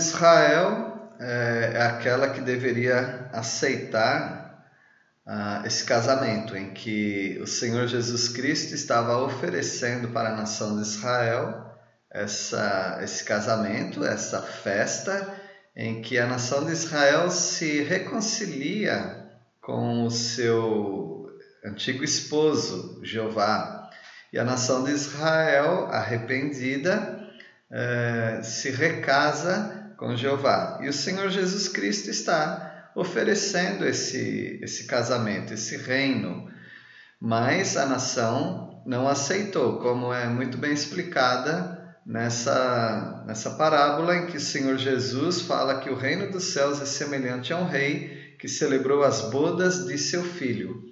Israel é, é aquela que deveria aceitar ah, esse casamento, em que o Senhor Jesus Cristo estava oferecendo para a nação de Israel essa, esse casamento, essa festa, em que a nação de Israel se reconcilia com o seu antigo esposo, Jeová. E a nação de Israel, arrependida, eh, se recasa com Jeová. E o Senhor Jesus Cristo está oferecendo esse, esse casamento, esse reino. Mas a nação não aceitou, como é muito bem explicada nessa, nessa parábola em que o Senhor Jesus fala que o reino dos céus é semelhante a um rei que celebrou as bodas de seu filho.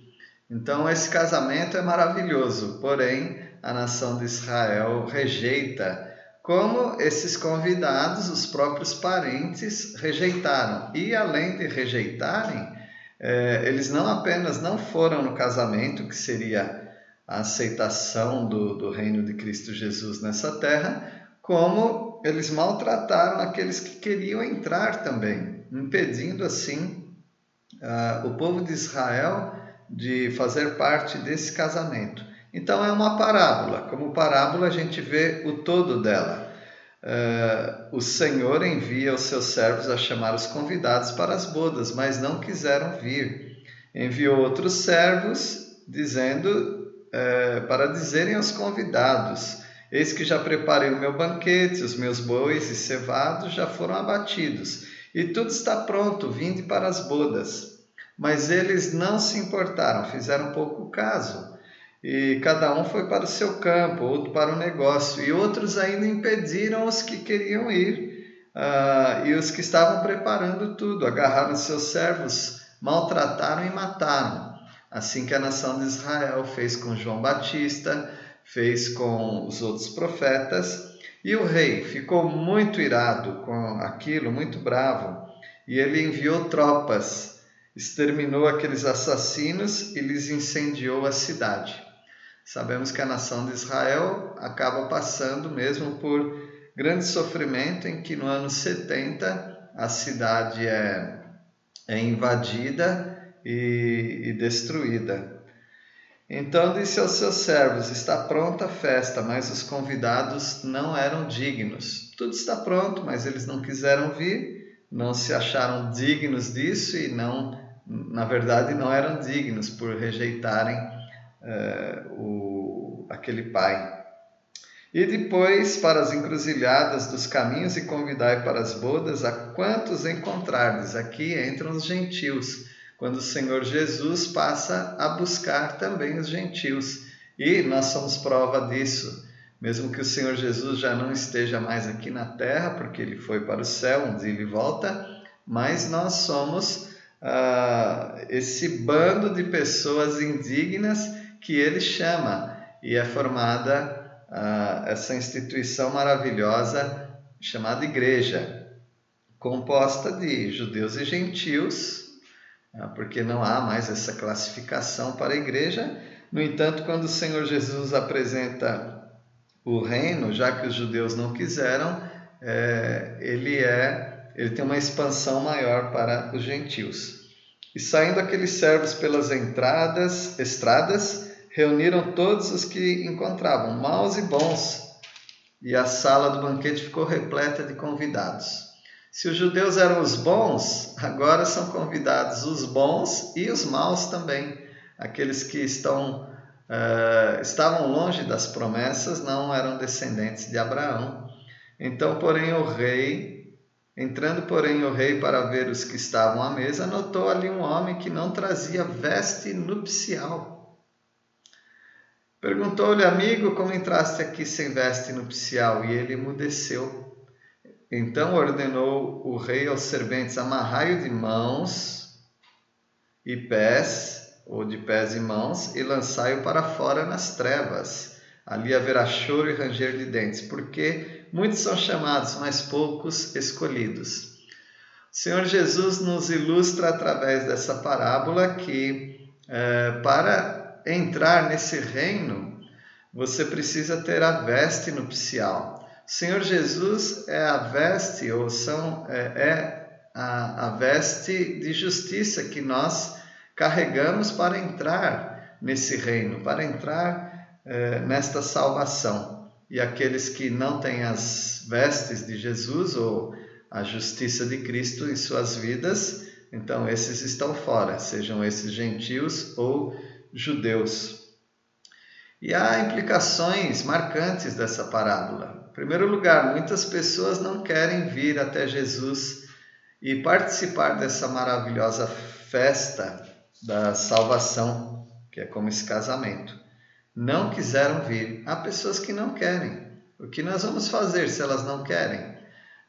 Então, esse casamento é maravilhoso, porém, a nação de Israel rejeita, como esses convidados, os próprios parentes, rejeitaram. E além de rejeitarem, eh, eles não apenas não foram no casamento, que seria a aceitação do, do reino de Cristo Jesus nessa terra, como eles maltrataram aqueles que queriam entrar também, impedindo assim uh, o povo de Israel de fazer parte desse casamento. Então é uma parábola. Como parábola, a gente vê o todo dela. Uh, o Senhor envia os seus servos a chamar os convidados para as bodas, mas não quiseram vir. Enviou outros servos, dizendo é, para dizerem aos convidados: Eis que já preparei o meu banquete, os meus bois e cevados já foram abatidos, e tudo está pronto, vinde para as bodas. Mas eles não se importaram, fizeram pouco caso. E cada um foi para o seu campo, outro para o negócio, e outros ainda impediram os que queriam ir. Uh, e os que estavam preparando tudo, agarraram seus servos, maltrataram e mataram assim que a nação de Israel fez com João Batista, fez com os outros profetas. E o rei ficou muito irado com aquilo, muito bravo, e ele enviou tropas, exterminou aqueles assassinos e lhes incendiou a cidade. Sabemos que a nação de Israel acaba passando mesmo por grande sofrimento, em que no ano 70 a cidade é, é invadida e, e destruída. Então disse aos seus servos: Está pronta a festa, mas os convidados não eram dignos. Tudo está pronto, mas eles não quiseram vir, não se acharam dignos disso e não, na verdade, não eram dignos por rejeitarem uh, o, aquele pai. E depois para as encruzilhadas dos caminhos e convidai para as bodas a quantos encontrardes. Aqui entram os gentios quando o Senhor Jesus passa a buscar também os gentios. E nós somos prova disso. Mesmo que o Senhor Jesus já não esteja mais aqui na terra, porque ele foi para o céu, um dia ele volta, mas nós somos ah, esse bando de pessoas indignas que ele chama, e é formada ah, essa instituição maravilhosa chamada igreja, composta de judeus e gentios, ah, porque não há mais essa classificação para a igreja. No entanto, quando o Senhor Jesus apresenta o reino, já que os judeus não quiseram, é, ele é, ele tem uma expansão maior para os gentios. E saindo aqueles servos pelas entradas, estradas, reuniram todos os que encontravam, maus e bons, e a sala do banquete ficou repleta de convidados. Se os judeus eram os bons, agora são convidados os bons e os maus também. Aqueles que estão, uh, estavam longe das promessas não eram descendentes de Abraão. Então, porém, o rei, entrando, porém, o rei para ver os que estavam à mesa, notou ali um homem que não trazia veste nupcial. Perguntou-lhe, amigo, como entraste aqui sem veste nupcial? E ele emudeceu. Então ordenou o rei aos serventes: amarrai-o de mãos e pés, ou de pés e mãos, e lançai-o para fora nas trevas. Ali haverá choro e ranger de dentes, porque muitos são chamados, mas poucos escolhidos. O Senhor Jesus nos ilustra através dessa parábola que é, para entrar nesse reino você precisa ter a veste nupcial. O Senhor Jesus é a veste, ou são, é, é a, a veste de justiça que nós carregamos para entrar nesse reino, para entrar é, nesta salvação. E aqueles que não têm as vestes de Jesus ou a justiça de Cristo em suas vidas, então esses estão fora, sejam esses gentios ou judeus. E há implicações marcantes dessa parábola. Em primeiro lugar, muitas pessoas não querem vir até Jesus e participar dessa maravilhosa festa da salvação, que é como esse casamento. Não quiseram vir. Há pessoas que não querem. O que nós vamos fazer se elas não querem?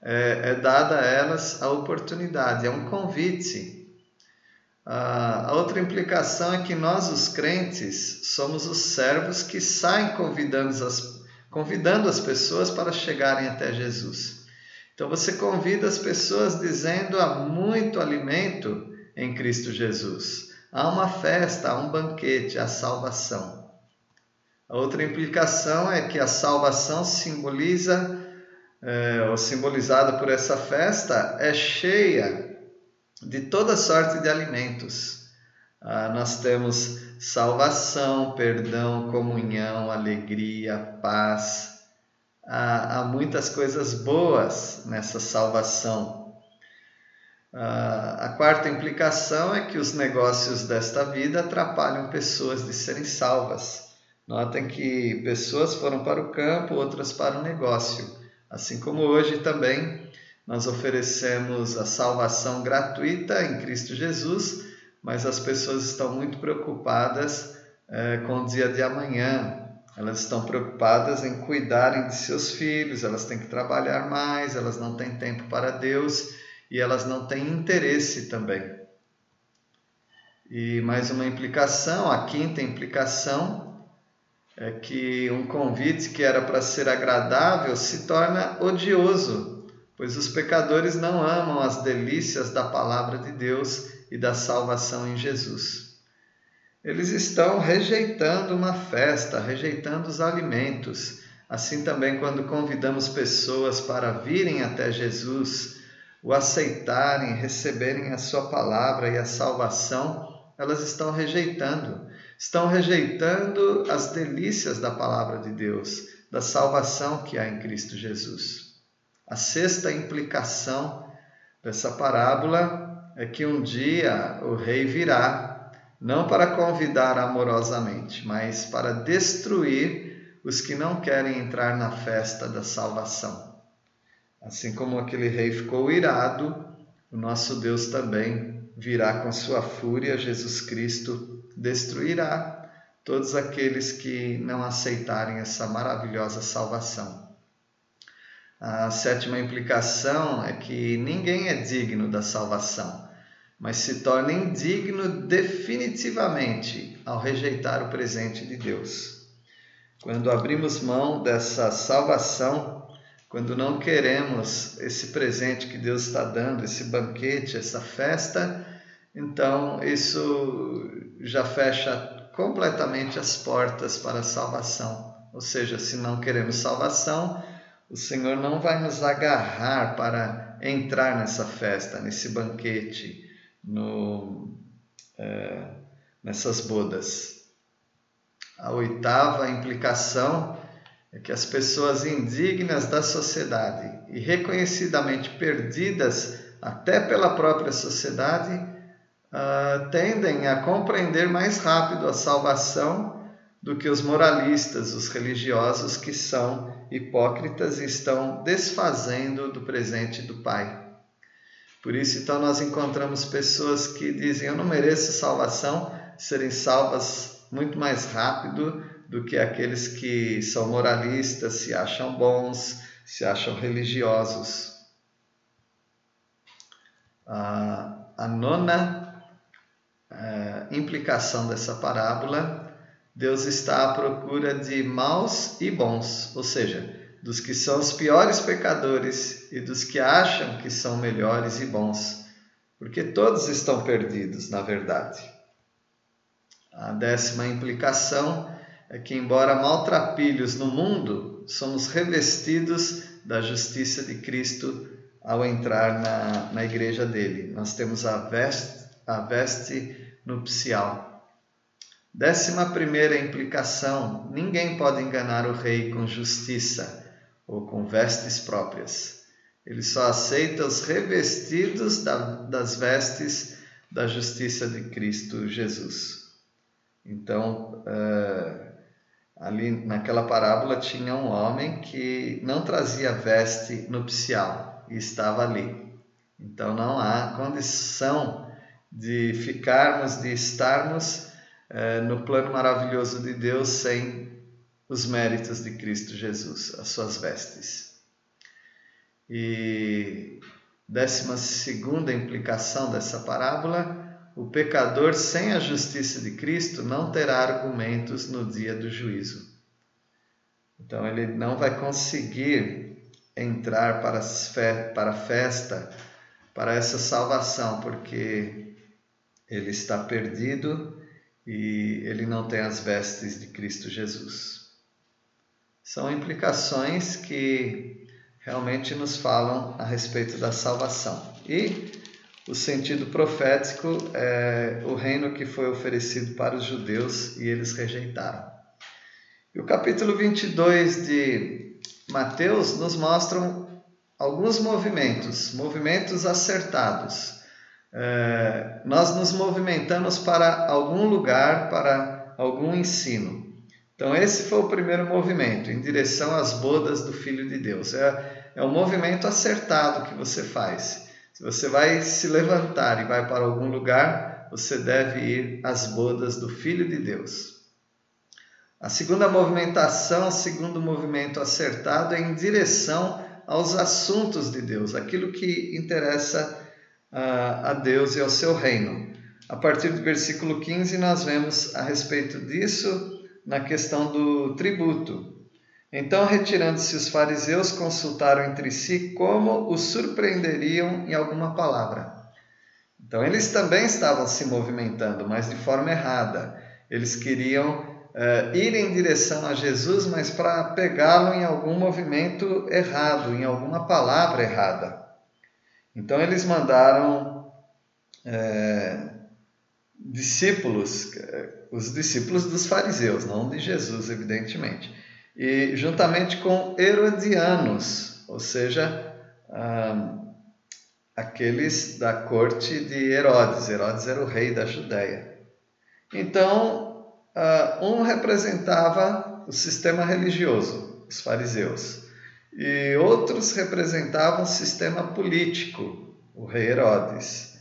é, é dada a elas a oportunidade, é um convite. A outra implicação é que nós, os crentes, somos os servos que saem convidando as, convidando as pessoas para chegarem até Jesus. Então você convida as pessoas dizendo há muito alimento em Cristo Jesus. Há uma festa, há um banquete, há salvação. A outra implicação é que a salvação simboliza é, ou simbolizada por essa festa, é cheia de toda sorte de alimentos. Ah, nós temos salvação, perdão, comunhão, alegria, paz. Há, há muitas coisas boas nessa salvação. Ah, a quarta implicação é que os negócios desta vida atrapalham pessoas de serem salvas. Notem que pessoas foram para o campo, outras para o negócio. Assim como hoje também nós oferecemos a salvação gratuita em Cristo Jesus, mas as pessoas estão muito preocupadas é, com o dia de amanhã. Elas estão preocupadas em cuidarem de seus filhos, elas têm que trabalhar mais, elas não têm tempo para Deus e elas não têm interesse também. E mais uma implicação, a quinta implicação é que um convite que era para ser agradável se torna odioso, pois os pecadores não amam as delícias da palavra de Deus e da salvação em Jesus. Eles estão rejeitando uma festa, rejeitando os alimentos. Assim também, quando convidamos pessoas para virem até Jesus, o aceitarem, receberem a Sua palavra e a salvação, elas estão rejeitando estão rejeitando as delícias da palavra de Deus, da salvação que há em Cristo Jesus. A sexta implicação dessa parábola é que um dia o rei virá, não para convidar amorosamente, mas para destruir os que não querem entrar na festa da salvação. Assim como aquele rei ficou irado, o nosso Deus também virá com sua fúria, Jesus Cristo destruirá todos aqueles que não aceitarem essa maravilhosa salvação. A sétima implicação é que ninguém é digno da salvação, mas se torna indigno definitivamente ao rejeitar o presente de Deus. Quando abrimos mão dessa salvação, quando não queremos esse presente que Deus está dando, esse banquete, essa festa, então isso já fecha completamente as portas para a salvação. Ou seja, se não queremos salvação, o Senhor não vai nos agarrar para entrar nessa festa, nesse banquete, no, é, nessas bodas. A oitava implicação é que as pessoas indignas da sociedade e reconhecidamente perdidas até pela própria sociedade uh, tendem a compreender mais rápido a salvação do que os moralistas, os religiosos que são hipócritas e estão desfazendo do presente do Pai. Por isso, então, nós encontramos pessoas que dizem: Eu não mereço salvação, serem salvas muito mais rápido do que aqueles que são moralistas, se acham bons, se acham religiosos. A nona uh, implicação dessa parábola, Deus está à procura de maus e bons, ou seja, dos que são os piores pecadores e dos que acham que são melhores e bons, porque todos estão perdidos, na verdade. A décima implicação é que, embora maltrapilhos no mundo, somos revestidos da justiça de Cristo ao entrar na, na igreja dele. Nós temos a veste, a veste nupcial. Décima primeira implicação: ninguém pode enganar o rei com justiça ou com vestes próprias. Ele só aceita os revestidos da, das vestes da justiça de Cristo Jesus. Então, uh, ali naquela parábola tinha um homem que não trazia veste nupcial e estava ali. Então não há condição de ficarmos, de estarmos uh, no plano maravilhoso de Deus sem os méritos de Cristo Jesus, as suas vestes. E décima segunda implicação dessa parábola o pecador sem a justiça de Cristo não terá argumentos no dia do juízo. Então ele não vai conseguir entrar para a festa, para essa salvação, porque ele está perdido e ele não tem as vestes de Cristo Jesus. São implicações que realmente nos falam a respeito da salvação. E o sentido profético é o reino que foi oferecido para os judeus e eles rejeitaram. E o capítulo 22 de Mateus nos mostra alguns movimentos, movimentos acertados. É, nós nos movimentamos para algum lugar, para algum ensino. Então, esse foi o primeiro movimento, em direção às bodas do Filho de Deus. É, é um movimento acertado que você faz. Se você vai se levantar e vai para algum lugar, você deve ir às bodas do Filho de Deus. A segunda movimentação, o segundo movimento acertado é em direção aos assuntos de Deus, aquilo que interessa a, Deus e ao seu reino. A partir do versículo 15, nós vemos a respeito disso na questão do tributo. Então, retirando-se os fariseus, consultaram entre si como os surpreenderiam em alguma palavra. Então, eles também estavam se movimentando, mas de forma errada. Eles queriam uh, ir em direção a Jesus, mas para pegá-lo em algum movimento errado, em alguma palavra errada. Então, eles mandaram uh, discípulos, uh, os discípulos dos fariseus, não de Jesus, evidentemente e juntamente com herodianos, ou seja, aqueles da corte de Herodes. Herodes era o rei da Judéia. Então, ah, um representava o sistema religioso, os fariseus, e outros representavam o sistema político, o rei Herodes.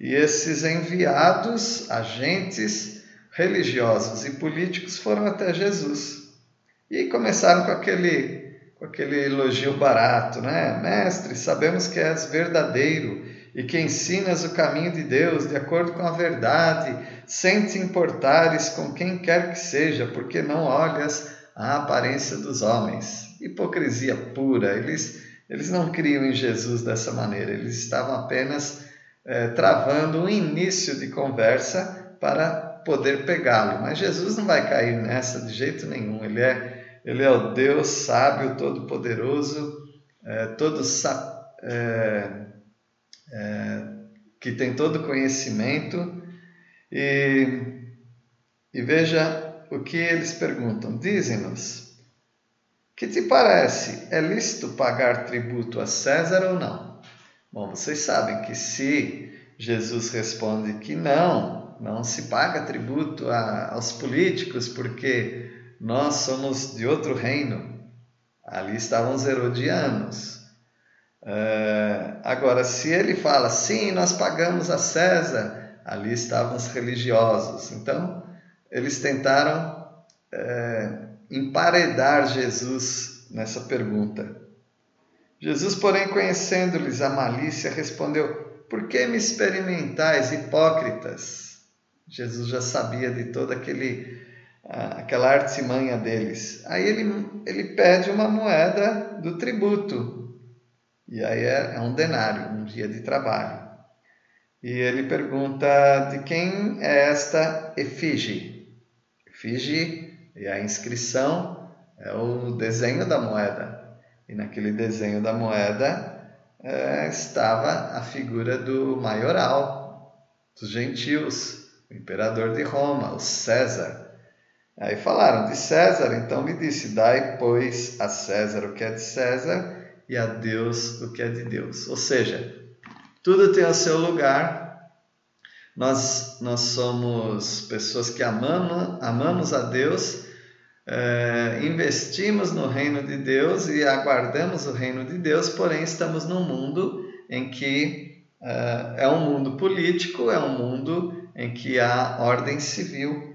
E esses enviados, agentes religiosos e políticos foram até Jesus e começaram com aquele, com aquele elogio barato, né? Mestre, sabemos que és verdadeiro e que ensinas o caminho de Deus de acordo com a verdade, sem te importares com quem quer que seja, porque não olhas a aparência dos homens. Hipocrisia pura. Eles, eles não criam em Jesus dessa maneira, eles estavam apenas é, travando um início de conversa para poder pegá-lo. Mas Jesus não vai cair nessa de jeito nenhum. Ele é ele é o Deus sábio, todo-poderoso, é, todo é, que tem todo conhecimento. E, e veja o que eles perguntam. Dizem-nos: Que te parece? É lícito pagar tributo a César ou não? Bom, vocês sabem que se Jesus responde que não, não se paga tributo a, aos políticos, porque nós somos de outro reino. Ali estavam os herodianos. Uh, agora, se ele fala, sim, nós pagamos a César, ali estavam os religiosos. Então, eles tentaram uh, emparedar Jesus nessa pergunta. Jesus, porém, conhecendo-lhes a malícia, respondeu: Por que me experimentais, hipócritas? Jesus já sabia de todo aquele aquela artimanha deles. Aí ele, ele pede uma moeda do tributo, e aí é, é um denário, um dia de trabalho. E ele pergunta de quem é esta efígie. Efígie é a inscrição é o desenho da moeda. E naquele desenho da moeda é, estava a figura do maioral, dos gentios, o imperador de Roma, o César. Aí falaram de César, então me disse: Dai, pois, a César o que é de César e a Deus o que é de Deus. Ou seja, tudo tem o seu lugar. Nós, nós somos pessoas que amamos, amamos a Deus, é, investimos no reino de Deus e aguardamos o reino de Deus, porém estamos num mundo em que é, é um mundo político, é um mundo em que há ordem civil.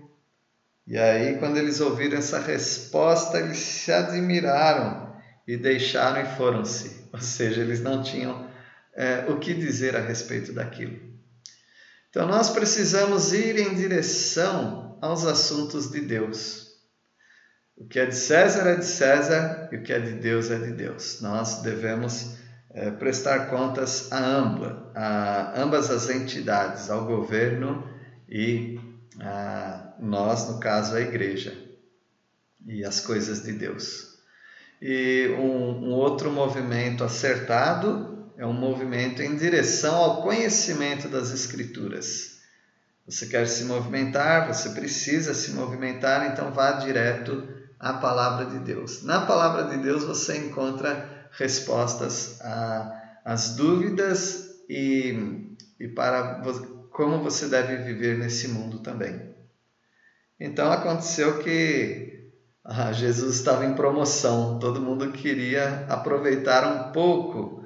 E aí, quando eles ouviram essa resposta, eles se admiraram e deixaram e foram-se. Ou seja, eles não tinham é, o que dizer a respeito daquilo. Então, nós precisamos ir em direção aos assuntos de Deus. O que é de César é de César e o que é de Deus é de Deus. Nós devemos é, prestar contas a, amba, a ambas as entidades, ao governo e a nós, no caso, a igreja e as coisas de Deus. E um, um outro movimento acertado é um movimento em direção ao conhecimento das Escrituras. Você quer se movimentar, você precisa se movimentar, então vá direto à palavra de Deus. Na palavra de Deus você encontra respostas às dúvidas e, e para como você deve viver nesse mundo também. Então aconteceu que ah, Jesus estava em promoção, todo mundo queria aproveitar um pouco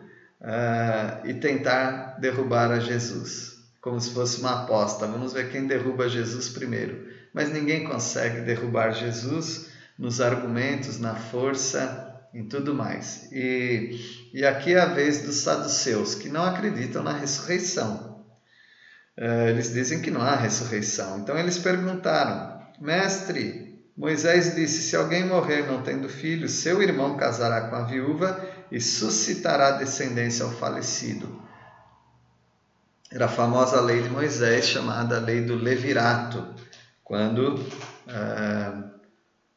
uh, e tentar derrubar a Jesus, como se fosse uma aposta. Vamos ver quem derruba Jesus primeiro. Mas ninguém consegue derrubar Jesus nos argumentos, na força, em tudo mais. E, e aqui é a vez dos saduceus, que não acreditam na ressurreição. Uh, eles dizem que não há ressurreição. Então eles perguntaram: Mestre, Moisés disse: Se alguém morrer não tendo filho, seu irmão casará com a viúva e suscitará descendência ao falecido. Era a famosa lei de Moisés, chamada lei do levirato, quando uh,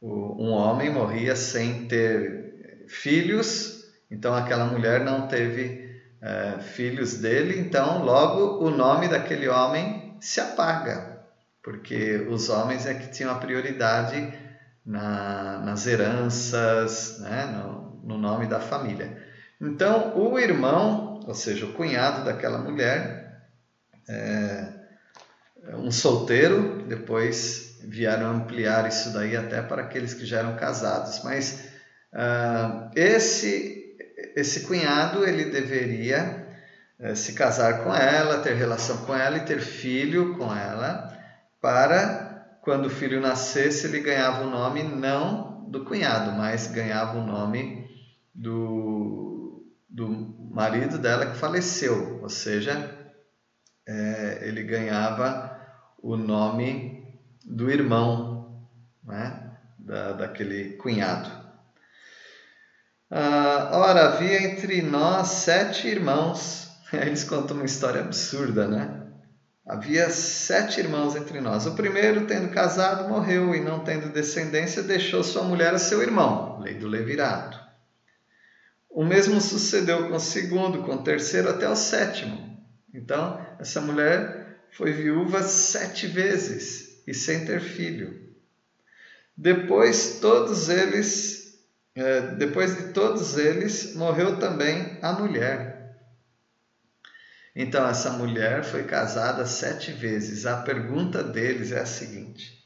um homem morria sem ter filhos, então aquela mulher não teve uh, filhos dele, então logo o nome daquele homem se apaga porque os homens é que tinham a prioridade na, nas heranças, né, no, no nome da família. Então, o irmão, ou seja, o cunhado daquela mulher, é, um solteiro, depois vieram ampliar isso daí até para aqueles que já eram casados, mas uh, esse esse cunhado ele deveria uh, se casar com ela, ter relação com ela e ter filho com ela, para quando o filho nascesse, ele ganhava o nome não do cunhado, mas ganhava o nome do, do marido dela que faleceu, ou seja, é, ele ganhava o nome do irmão, né, da, daquele cunhado. Ah, ora, havia entre nós sete irmãos. Eles contam uma história absurda, né? Havia sete irmãos entre nós. O primeiro, tendo casado, morreu e não tendo descendência, deixou sua mulher a seu irmão, lei do levirato. O mesmo sucedeu com o segundo, com o terceiro até o sétimo. Então, essa mulher foi viúva sete vezes e sem ter filho. Depois, todos eles, eh, depois de todos eles, morreu também a mulher. Então, essa mulher foi casada sete vezes. A pergunta deles é a seguinte: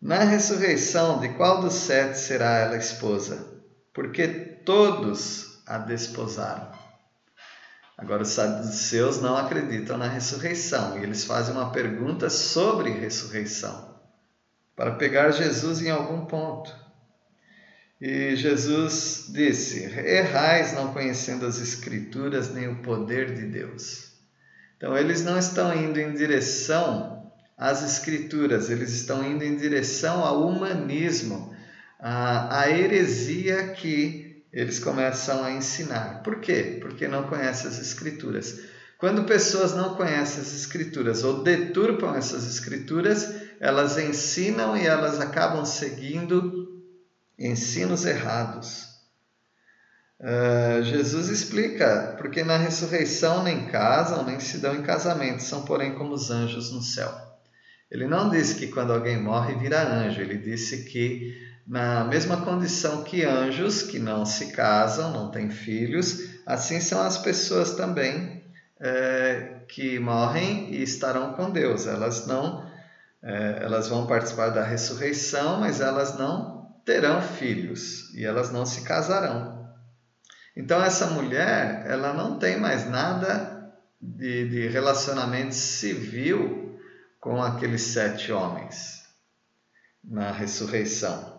Na ressurreição, de qual dos sete será ela esposa? Porque todos a desposaram. Agora, os saduceus não acreditam na ressurreição e eles fazem uma pergunta sobre ressurreição para pegar Jesus em algum ponto. E Jesus disse: Errais não conhecendo as Escrituras nem o poder de Deus. Então, eles não estão indo em direção às Escrituras, eles estão indo em direção ao humanismo, à, à heresia que eles começam a ensinar. Por quê? Porque não conhecem as Escrituras. Quando pessoas não conhecem as Escrituras ou deturpam essas Escrituras, elas ensinam e elas acabam seguindo ensinos errados. Uh, Jesus explica, porque na ressurreição nem casam, nem se dão em casamento, são porém como os anjos no céu. Ele não disse que quando alguém morre vira anjo, ele disse que na mesma condição que anjos, que não se casam, não têm filhos, assim são as pessoas também é, que morrem e estarão com Deus. Elas não, é, elas vão participar da ressurreição, mas elas não terão filhos e elas não se casarão. Então essa mulher, ela não tem mais nada de, de relacionamento civil com aqueles sete homens na ressurreição.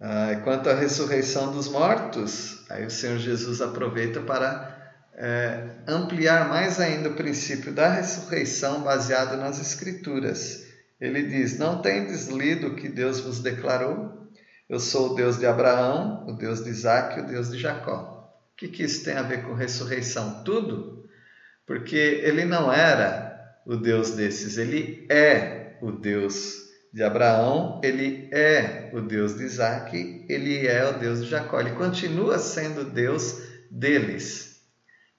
Ah, quanto à ressurreição dos mortos, aí o Senhor Jesus aproveita para é, ampliar mais ainda o princípio da ressurreição baseado nas Escrituras. Ele diz: Não tendes lido o que Deus vos declarou? Eu sou o Deus de Abraão, o Deus de Isaac e o Deus de Jacó. O que, que isso tem a ver com ressurreição? Tudo. Porque ele não era o Deus desses, ele é o Deus de Abraão, ele é o Deus de Isaac, ele é o Deus de Jacó. Ele continua sendo Deus deles.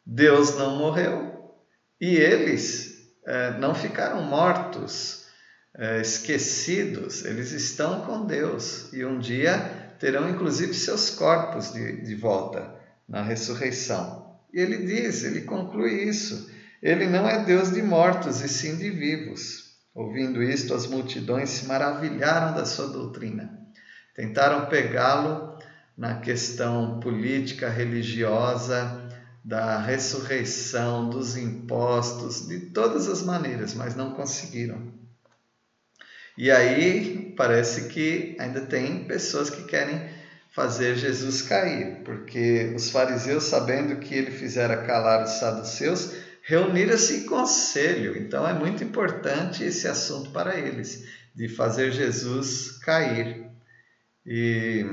Deus não morreu e eles é, não ficaram mortos é, esquecidos, eles estão com Deus e um dia terão inclusive seus corpos de, de volta na ressurreição. E ele diz, ele conclui isso: ele não é Deus de mortos e sim de vivos. Ouvindo isto, as multidões se maravilharam da sua doutrina. Tentaram pegá-lo na questão política, religiosa, da ressurreição, dos impostos, de todas as maneiras, mas não conseguiram. E aí parece que ainda tem pessoas que querem fazer Jesus cair, porque os fariseus, sabendo que ele fizera calar os saduceus, reuniram-se em conselho. Então é muito importante esse assunto para eles, de fazer Jesus cair. E,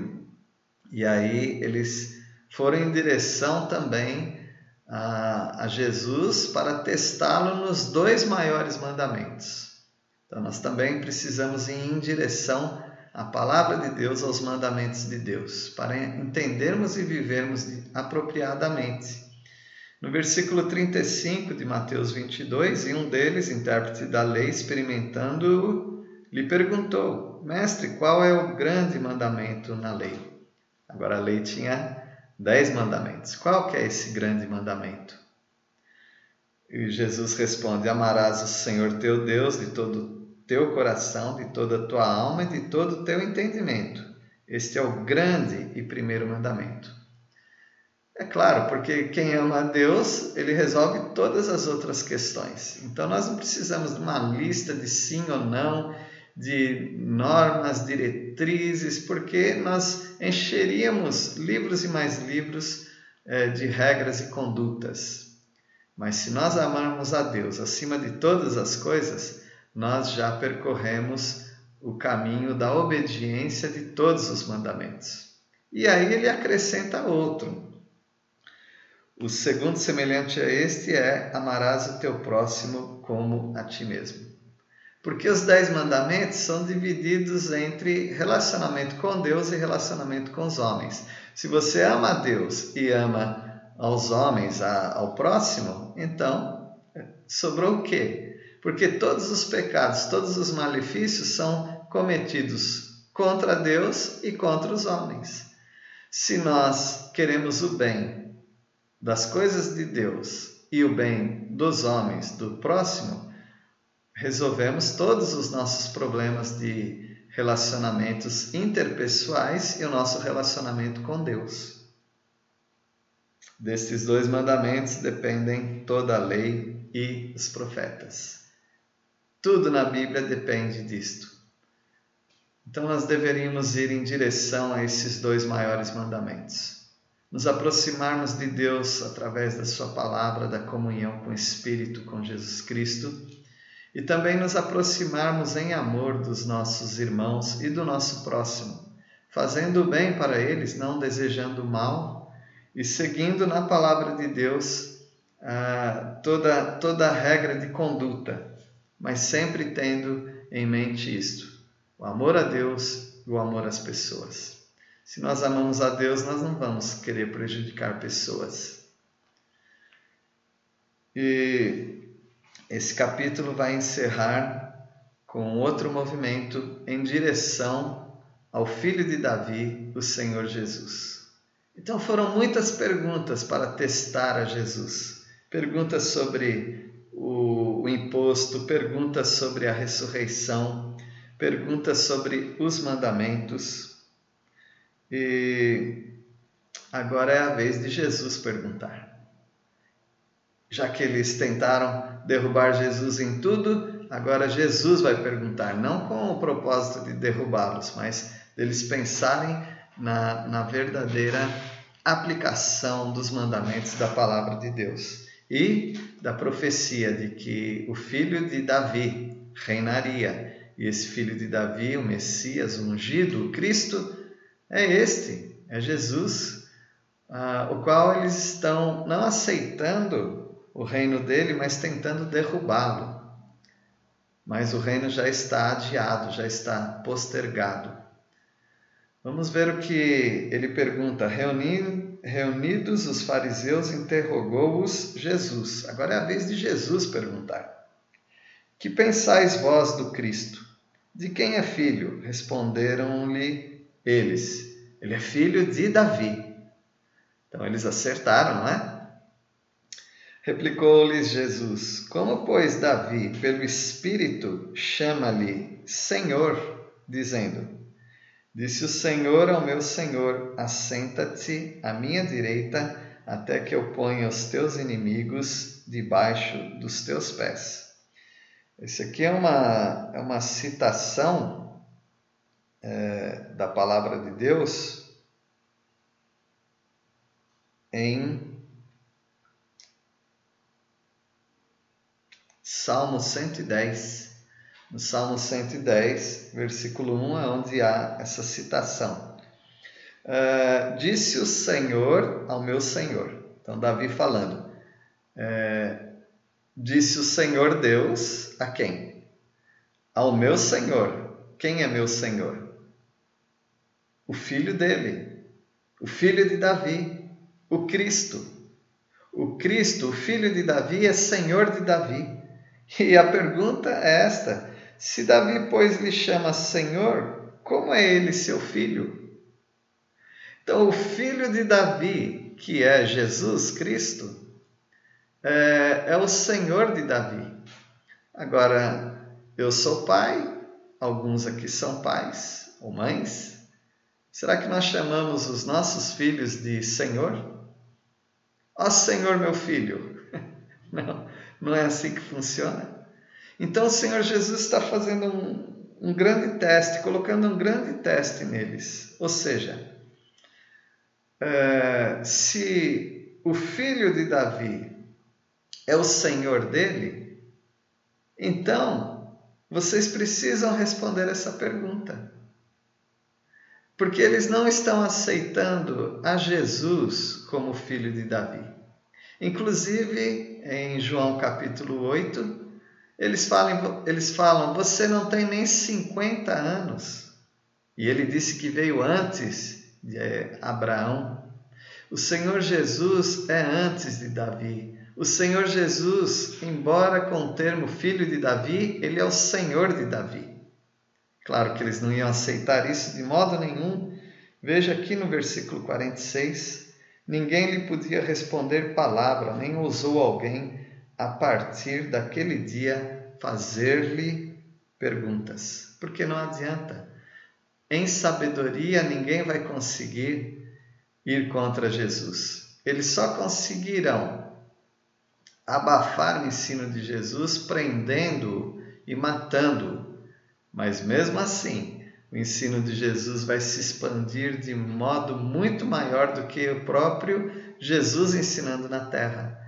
e aí eles foram em direção também a, a Jesus para testá-lo nos dois maiores mandamentos então, nós também precisamos ir em direção à palavra de Deus, aos mandamentos de Deus, para entendermos e vivermos apropriadamente. No versículo 35 de Mateus 22, e um deles, intérprete da lei, experimentando-o, lhe perguntou: Mestre, qual é o grande mandamento na lei? Agora a lei tinha dez mandamentos. Qual que é esse grande mandamento? E Jesus responde: Amarás o Senhor teu Deus de todo teu coração, de toda a tua alma e de todo o teu entendimento. Este é o grande e primeiro mandamento. É claro, porque quem ama a Deus, ele resolve todas as outras questões. Então nós não precisamos de uma lista de sim ou não, de normas, diretrizes, porque nós encheríamos livros e mais livros é, de regras e condutas. Mas se nós amarmos a Deus acima de todas as coisas, nós já percorremos o caminho da obediência de todos os mandamentos. E aí ele acrescenta outro. O segundo semelhante a este é: amarás o teu próximo como a ti mesmo. Porque os dez mandamentos são divididos entre relacionamento com Deus e relacionamento com os homens. Se você ama a Deus e ama aos homens, ao próximo, então sobrou o quê? porque todos os pecados, todos os malefícios são cometidos contra Deus e contra os homens. Se nós queremos o bem das coisas de Deus e o bem dos homens, do próximo, resolvemos todos os nossos problemas de relacionamentos interpessoais e o nosso relacionamento com Deus. Destes dois mandamentos dependem toda a lei e os profetas. Tudo na Bíblia depende disto. Então nós deveríamos ir em direção a esses dois maiores mandamentos. Nos aproximarmos de Deus através da Sua palavra, da comunhão com o Espírito, com Jesus Cristo, e também nos aproximarmos em amor dos nossos irmãos e do nosso próximo, fazendo o bem para eles, não desejando o mal, e seguindo na palavra de Deus ah, toda, toda a regra de conduta mas sempre tendo em mente isto: o amor a Deus e o amor às pessoas. Se nós amamos a Deus, nós não vamos querer prejudicar pessoas. E esse capítulo vai encerrar com outro movimento em direção ao filho de Davi, o Senhor Jesus. Então foram muitas perguntas para testar a Jesus. Perguntas sobre o, o imposto, perguntas sobre a ressurreição, perguntas sobre os mandamentos. E agora é a vez de Jesus perguntar. Já que eles tentaram derrubar Jesus em tudo, agora Jesus vai perguntar, não com o propósito de derrubá-los, mas deles pensarem na, na verdadeira aplicação dos mandamentos da palavra de Deus e da profecia de que o filho de Davi reinaria. E esse filho de Davi, o Messias, o ungido, o Cristo, é este, é Jesus, ah, o qual eles estão não aceitando o reino dele, mas tentando derrubá-lo. Mas o reino já está adiado, já está postergado. Vamos ver o que ele pergunta. Reunidos os fariseus, interrogou-os Jesus. Agora é a vez de Jesus perguntar: Que pensais vós do Cristo? De quem é filho? Responderam-lhe eles: Ele é filho de Davi. Então eles acertaram, não é? Replicou-lhes Jesus: Como, pois, Davi, pelo Espírito, chama-lhe Senhor, dizendo: Disse o Senhor ao meu Senhor: Assenta-te à minha direita, até que eu ponha os teus inimigos debaixo dos teus pés. Esse aqui é uma, é uma citação é, da palavra de Deus em Salmo 110. No Salmo 110, versículo 1, é onde há essa citação. Uh, disse o Senhor ao meu Senhor. Então, Davi falando. Uh, disse o Senhor Deus a quem? Ao meu Senhor. Quem é meu Senhor? O filho dele, o filho de Davi, o Cristo. O Cristo, o filho de Davi, é Senhor de Davi. E a pergunta é esta: se Davi, pois, lhe chama Senhor, como é ele seu filho? Então, o filho de Davi, que é Jesus Cristo, é, é o Senhor de Davi. Agora, eu sou pai, alguns aqui são pais ou mães. Será que nós chamamos os nossos filhos de Senhor? Ó oh, Senhor, meu filho. Não, não é assim que funciona. Então o Senhor Jesus está fazendo um, um grande teste, colocando um grande teste neles. Ou seja, é, se o filho de Davi é o Senhor dele, então vocês precisam responder essa pergunta. Porque eles não estão aceitando a Jesus como filho de Davi. Inclusive, em João capítulo 8, eles falam, eles falam: Você não tem nem 50 anos. E ele disse que veio antes de eh, Abraão. O Senhor Jesus é antes de Davi. O Senhor Jesus, embora com o termo filho de Davi, ele é o Senhor de Davi. Claro que eles não iam aceitar isso de modo nenhum. Veja aqui no versículo 46: Ninguém lhe podia responder palavra, nem ousou alguém a partir daquele dia, fazer-lhe perguntas. Porque não adianta. Em sabedoria, ninguém vai conseguir ir contra Jesus. Eles só conseguirão abafar o ensino de Jesus prendendo-o e matando-o. Mas mesmo assim, o ensino de Jesus vai se expandir de modo muito maior do que o próprio Jesus ensinando na terra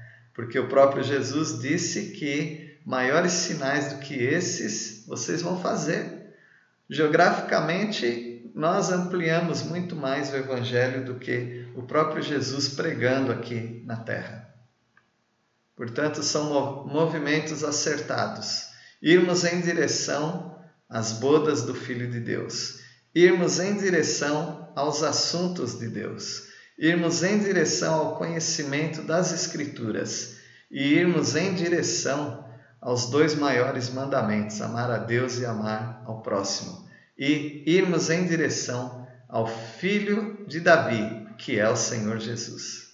porque o próprio Jesus disse que maiores sinais do que esses vocês vão fazer. Geograficamente, nós ampliamos muito mais o Evangelho do que o próprio Jesus pregando aqui na terra. Portanto, são movimentos acertados. Irmos em direção às bodas do Filho de Deus. irmos em direção aos assuntos de Deus, irmos em direção ao conhecimento das Escrituras e irmos em direção aos dois maiores mandamentos, amar a Deus e amar ao próximo, e irmos em direção ao Filho de Davi, que é o Senhor Jesus.